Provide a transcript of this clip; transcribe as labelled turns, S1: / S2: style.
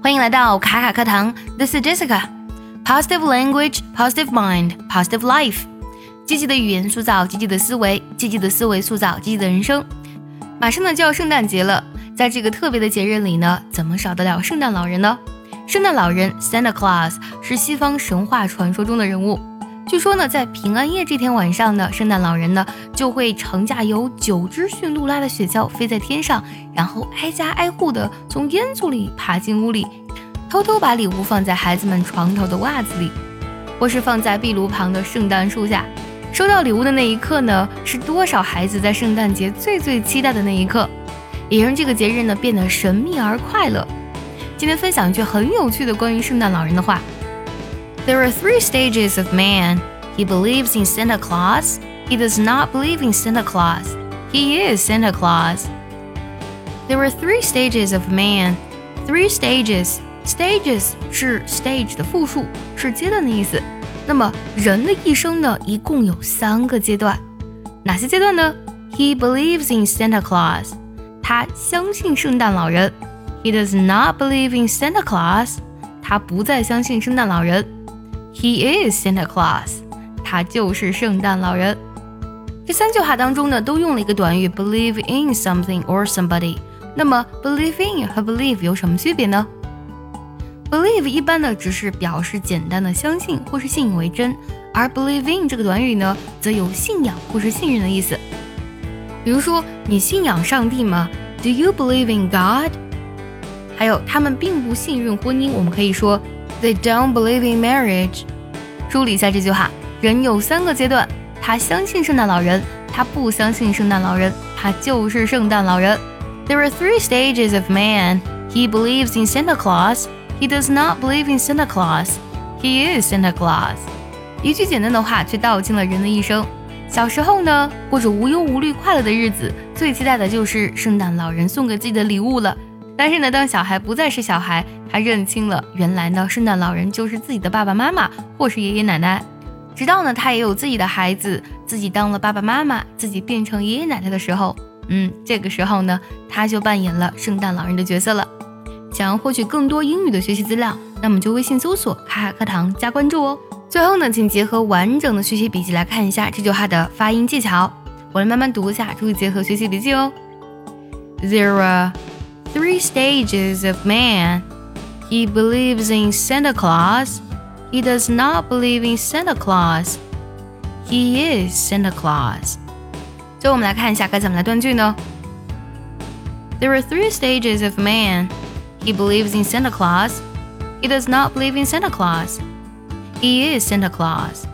S1: 欢迎来到卡卡课堂，This is Jessica。Positive language, positive mind, positive life。积极的语言塑造积极的思维，积极的思维塑造积极的人生。马上呢就要圣诞节了，在这个特别的节日里呢，怎么少得了圣诞老人呢？圣诞老人 Santa Claus 是西方神话传说中的人物。据说呢，在平安夜这天晚上呢，圣诞老人呢就会乘驾有九只驯鹿拉的雪橇飞在天上，然后挨家挨户的从烟囱里爬进屋里，偷偷把礼物放在孩子们床头的袜子里，或是放在壁炉旁的圣诞树下。收到礼物的那一刻呢，是多少孩子在圣诞节最最期待的那一刻，也让这个节日呢变得神秘而快乐。今天分享一句很有趣的关于圣诞老人的话。There are three stages of man. He believes in Santa Claus. He does not believe in Santa Claus. He is Santa Claus. There are three stages of man. Three stages. Stages 是 stage 的复数，是阶段的意思。那么人的一生呢，一共有三个阶段。哪些阶段呢？He believes in Santa Claus. 他相信圣诞老人。He does not believe in Santa Claus. 他不再相信圣诞老人。 He is Santa Claus，他就是圣诞老人。这三句话当中呢，都用了一个短语 believe in something or somebody。那么 believe in 和 believe 有什么区别呢？believe 一般呢只是表示简单的相信或是信以为真，而 believe in 这个短语呢，则有信仰或是信任的意思。比如说，你信仰上帝吗？Do you believe in God？还有，他们并不信任婚姻，我们可以说。They don't believe in marriage。梳理一下这句话：人有三个阶段，他相信圣诞老人，他不相信圣诞老人，他就是圣诞老人。There are three stages of man. He believes in Santa Claus. He does not believe in Santa Claus. He is Santa Claus。一句简单的话，却道尽了人的一生。小时候呢，过着无忧无虑、快乐的日子，最期待的就是圣诞老人送给自己的礼物了。但是呢，当小孩不再是小孩，他认清了原来呢，圣诞老人就是自己的爸爸妈妈或是爷爷奶奶。直到呢，他也有自己的孩子，自己当了爸爸妈妈，自己变成爷爷奶奶的时候，嗯，这个时候呢，他就扮演了圣诞老人的角色了。想要获取更多英语的学习资料，那么就微信搜索“卡卡课堂”加关注哦。最后呢，请结合完整的学习笔记来看一下这句话的发音技巧。我来慢慢读一下，注意结合学习笔记哦。Zero。three stages of man. He believes in Santa Claus. He does not believe in Santa Claus. He is Santa Claus. 最后我们来看一下该怎么来断句呢？There are three stages of man. He believes in Santa Claus. He does not believe in Santa Claus. He is Santa Claus.